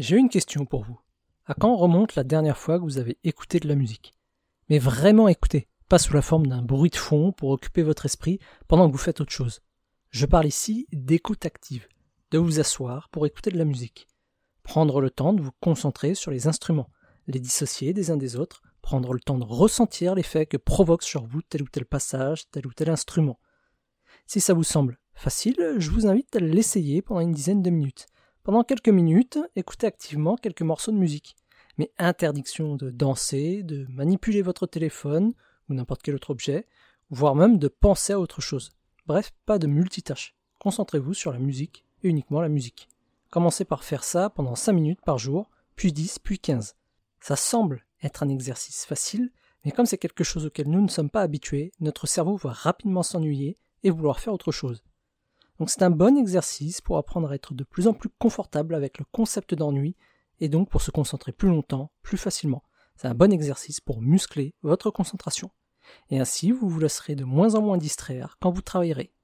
J'ai une question pour vous. À quand remonte la dernière fois que vous avez écouté de la musique? Mais vraiment écouté, pas sous la forme d'un bruit de fond pour occuper votre esprit pendant que vous faites autre chose. Je parle ici d'écoute active, de vous asseoir pour écouter de la musique. Prendre le temps de vous concentrer sur les instruments, les dissocier des uns des autres, prendre le temps de ressentir l'effet que provoque sur vous tel ou tel passage, tel ou tel instrument. Si ça vous semble facile, je vous invite à l'essayer pendant une dizaine de minutes. Pendant quelques minutes, écoutez activement quelques morceaux de musique. Mais interdiction de danser, de manipuler votre téléphone ou n'importe quel autre objet, voire même de penser à autre chose. Bref, pas de multitâche. Concentrez-vous sur la musique et uniquement la musique. Commencez par faire ça pendant 5 minutes par jour, puis 10, puis 15. Ça semble être un exercice facile, mais comme c'est quelque chose auquel nous ne sommes pas habitués, notre cerveau va rapidement s'ennuyer et vouloir faire autre chose. Donc c'est un bon exercice pour apprendre à être de plus en plus confortable avec le concept d'ennui et donc pour se concentrer plus longtemps, plus facilement. C'est un bon exercice pour muscler votre concentration. Et ainsi, vous vous laisserez de moins en moins distraire quand vous travaillerez.